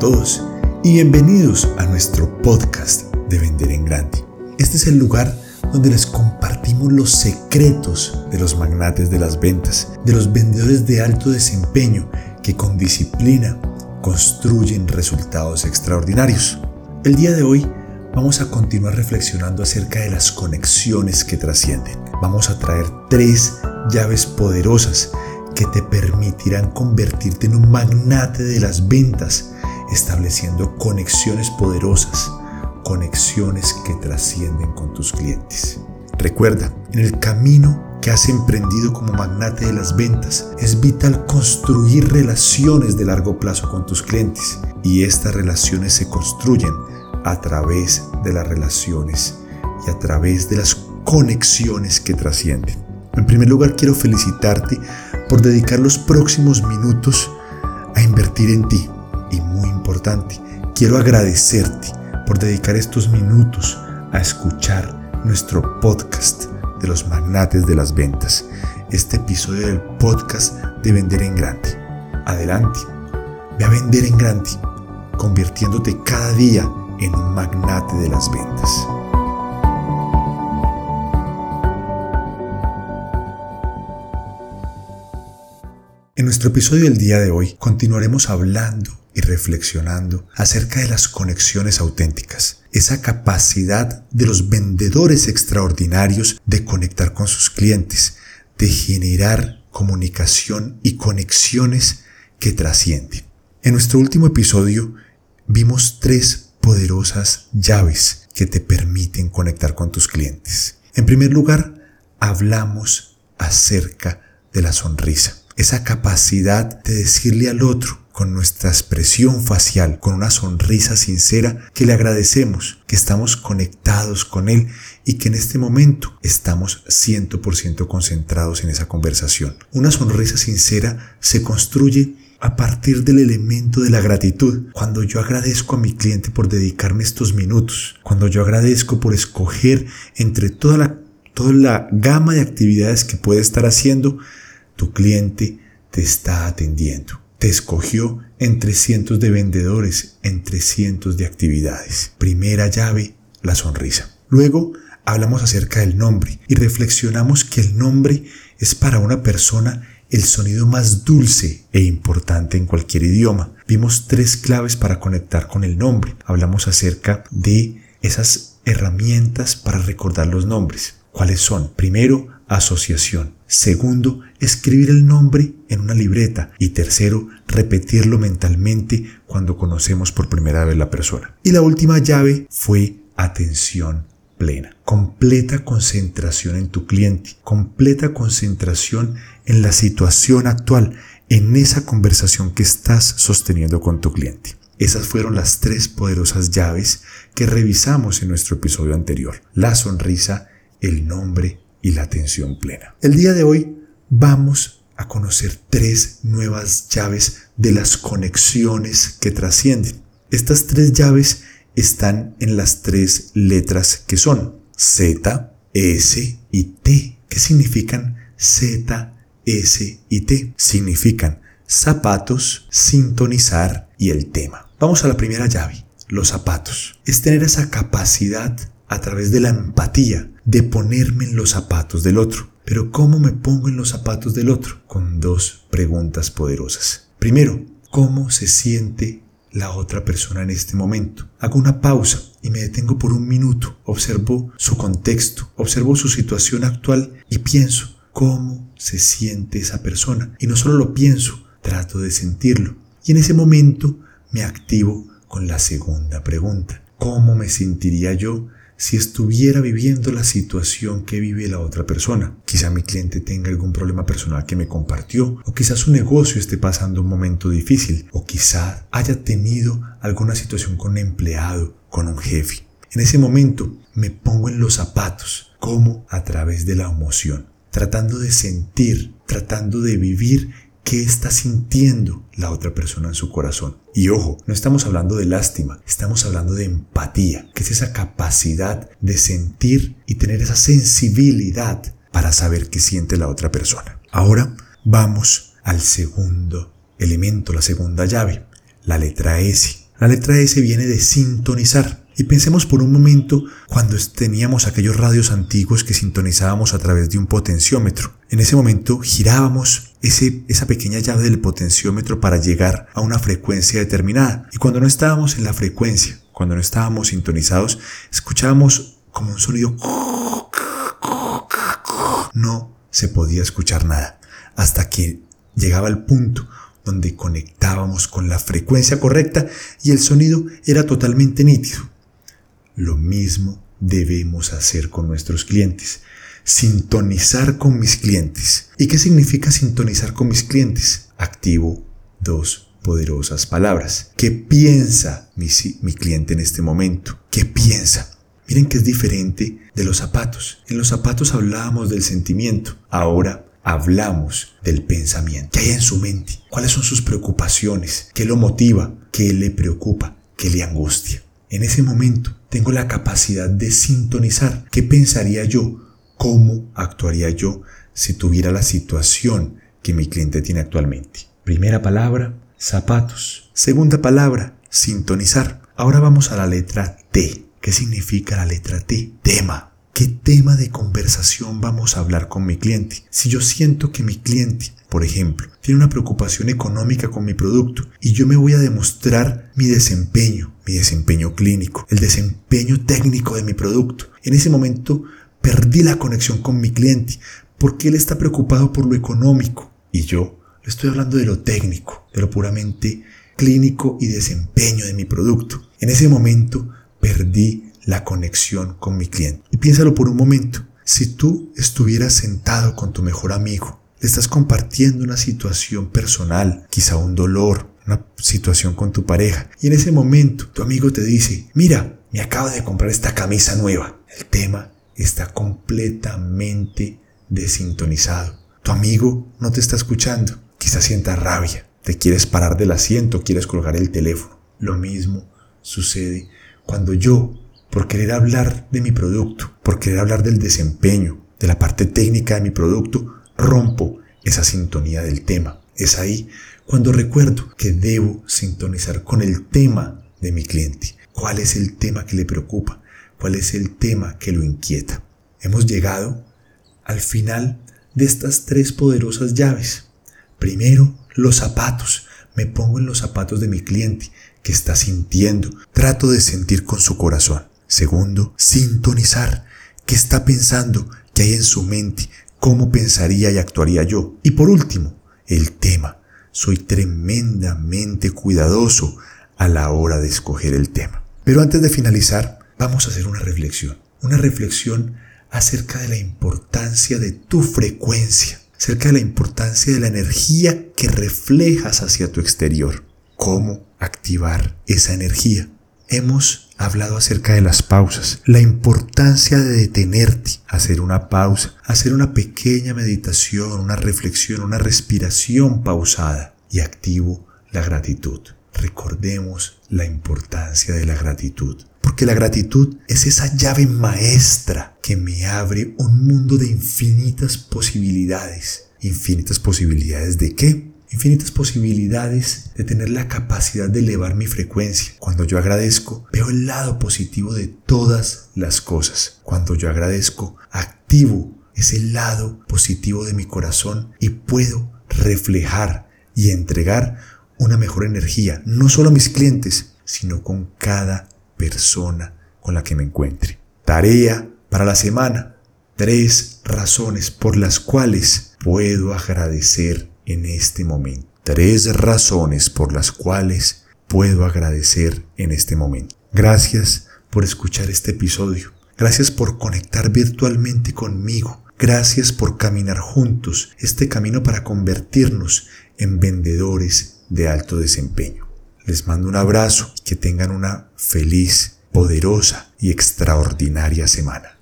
Todos y bienvenidos a nuestro podcast de Vender en Grande. Este es el lugar donde les compartimos los secretos de los magnates de las ventas, de los vendedores de alto desempeño que con disciplina construyen resultados extraordinarios. El día de hoy vamos a continuar reflexionando acerca de las conexiones que trascienden. Vamos a traer tres llaves poderosas que te permitirán convertirte en un magnate de las ventas, estableciendo conexiones poderosas, conexiones que trascienden con tus clientes. Recuerda, en el camino que has emprendido como magnate de las ventas, es vital construir relaciones de largo plazo con tus clientes y estas relaciones se construyen a través de las relaciones y a través de las conexiones que trascienden. En primer lugar, quiero felicitarte por dedicar los próximos minutos a invertir en ti. Y muy importante, quiero agradecerte por dedicar estos minutos a escuchar nuestro podcast de los magnates de las ventas, este episodio del podcast de Vender en Grande. Adelante, ve a vender en grande, convirtiéndote cada día en un magnate de las ventas. En nuestro episodio del día de hoy continuaremos hablando y reflexionando acerca de las conexiones auténticas, esa capacidad de los vendedores extraordinarios de conectar con sus clientes, de generar comunicación y conexiones que trascienden. En nuestro último episodio vimos tres poderosas llaves que te permiten conectar con tus clientes. En primer lugar, hablamos acerca de la sonrisa esa capacidad de decirle al otro con nuestra expresión facial, con una sonrisa sincera, que le agradecemos, que estamos conectados con él y que en este momento estamos 100% concentrados en esa conversación. Una sonrisa sincera se construye a partir del elemento de la gratitud. Cuando yo agradezco a mi cliente por dedicarme estos minutos, cuando yo agradezco por escoger entre toda la, toda la gama de actividades que puede estar haciendo, tu cliente te está atendiendo. Te escogió entre cientos de vendedores, entre cientos de actividades. Primera llave, la sonrisa. Luego hablamos acerca del nombre y reflexionamos que el nombre es para una persona el sonido más dulce e importante en cualquier idioma. Vimos tres claves para conectar con el nombre. Hablamos acerca de esas herramientas para recordar los nombres. ¿Cuáles son? Primero, asociación. Segundo, escribir el nombre en una libreta. Y tercero, repetirlo mentalmente cuando conocemos por primera vez la persona. Y la última llave fue atención plena. Completa concentración en tu cliente. Completa concentración en la situación actual, en esa conversación que estás sosteniendo con tu cliente. Esas fueron las tres poderosas llaves que revisamos en nuestro episodio anterior. La sonrisa, el nombre y la atención plena. El día de hoy vamos a conocer tres nuevas llaves de las conexiones que trascienden. Estas tres llaves están en las tres letras que son Z, S y T. ¿Qué significan Z, S y T? Significan zapatos, sintonizar y el tema. Vamos a la primera llave, los zapatos. Es tener esa capacidad a través de la empatía de ponerme en los zapatos del otro. Pero ¿cómo me pongo en los zapatos del otro? Con dos preguntas poderosas. Primero, ¿cómo se siente la otra persona en este momento? Hago una pausa y me detengo por un minuto, observo su contexto, observo su situación actual y pienso cómo se siente esa persona. Y no solo lo pienso, trato de sentirlo. Y en ese momento me activo con la segunda pregunta. ¿Cómo me sentiría yo si estuviera viviendo la situación que vive la otra persona. Quizá mi cliente tenga algún problema personal que me compartió, o quizá su negocio esté pasando un momento difícil, o quizá haya tenido alguna situación con un empleado, con un jefe. En ese momento me pongo en los zapatos, como a través de la emoción, tratando de sentir, tratando de vivir qué está sintiendo la otra persona en su corazón. Y ojo, no estamos hablando de lástima, estamos hablando de empatía, que es esa capacidad de sentir y tener esa sensibilidad para saber qué siente la otra persona. Ahora vamos al segundo elemento, la segunda llave, la letra S. La letra S viene de sintonizar. Y pensemos por un momento cuando teníamos aquellos radios antiguos que sintonizábamos a través de un potenciómetro. En ese momento girábamos ese, esa pequeña llave del potenciómetro para llegar a una frecuencia determinada. Y cuando no estábamos en la frecuencia, cuando no estábamos sintonizados, escuchábamos como un sonido... No se podía escuchar nada hasta que llegaba el punto donde conectábamos con la frecuencia correcta y el sonido era totalmente nítido. Lo mismo debemos hacer con nuestros clientes. Sintonizar con mis clientes. ¿Y qué significa sintonizar con mis clientes? Activo dos poderosas palabras. ¿Qué piensa mi, cliente en este momento? ¿Qué piensa? Miren que es diferente de los zapatos. En los zapatos hablábamos del sentimiento. Ahora hablamos del pensamiento. ¿Qué hay en su mente? ¿Cuáles son sus preocupaciones? ¿Qué lo motiva? ¿Qué le preocupa? ¿Qué le angustia? En ese momento tengo la capacidad de sintonizar. ¿Qué pensaría yo? ¿Cómo actuaría yo si tuviera la situación que mi cliente tiene actualmente? Primera palabra, zapatos. Segunda palabra, sintonizar. Ahora vamos a la letra T. ¿Qué significa la letra T? Tema. ¿Qué tema de conversación vamos a hablar con mi cliente? Si yo siento que mi cliente, por ejemplo, tiene una preocupación económica con mi producto y yo me voy a demostrar mi desempeño, mi desempeño clínico, el desempeño técnico de mi producto. En ese momento perdí la conexión con mi cliente porque él está preocupado por lo económico y yo le estoy hablando de lo técnico, de lo puramente clínico y desempeño de mi producto. En ese momento perdí la conexión con mi cliente. Y piénsalo por un momento. Si tú estuvieras sentado con tu mejor amigo, le estás compartiendo una situación personal, quizá un dolor, una situación con tu pareja, y en ese momento tu amigo te dice, mira, me acabo de comprar esta camisa nueva. El tema está completamente desintonizado. Tu amigo no te está escuchando, quizá sienta rabia, te quieres parar del asiento, quieres colgar el teléfono. Lo mismo sucede cuando yo por querer hablar de mi producto, por querer hablar del desempeño, de la parte técnica de mi producto, rompo esa sintonía del tema. Es ahí cuando recuerdo que debo sintonizar con el tema de mi cliente. ¿Cuál es el tema que le preocupa? ¿Cuál es el tema que lo inquieta? Hemos llegado al final de estas tres poderosas llaves. Primero, los zapatos. Me pongo en los zapatos de mi cliente que está sintiendo. Trato de sentir con su corazón. Segundo, sintonizar. ¿Qué está pensando? ¿Qué hay en su mente? ¿Cómo pensaría y actuaría yo? Y por último, el tema. Soy tremendamente cuidadoso a la hora de escoger el tema. Pero antes de finalizar, vamos a hacer una reflexión. Una reflexión acerca de la importancia de tu frecuencia, acerca de la importancia de la energía que reflejas hacia tu exterior. ¿Cómo activar esa energía? Hemos hablado acerca de las pausas, la importancia de detenerte, hacer una pausa, hacer una pequeña meditación, una reflexión, una respiración pausada y activo la gratitud. Recordemos la importancia de la gratitud, porque la gratitud es esa llave maestra que me abre un mundo de infinitas posibilidades. ¿Infinitas posibilidades de qué? Infinitas posibilidades de tener la capacidad de elevar mi frecuencia. Cuando yo agradezco, veo el lado positivo de todas las cosas. Cuando yo agradezco, activo ese lado positivo de mi corazón y puedo reflejar y entregar una mejor energía, no solo a mis clientes, sino con cada persona con la que me encuentre. Tarea para la semana. Tres razones por las cuales puedo agradecer en este momento. Tres razones por las cuales puedo agradecer en este momento. Gracias por escuchar este episodio. Gracias por conectar virtualmente conmigo. Gracias por caminar juntos este camino para convertirnos en vendedores de alto desempeño. Les mando un abrazo y que tengan una feliz, poderosa y extraordinaria semana.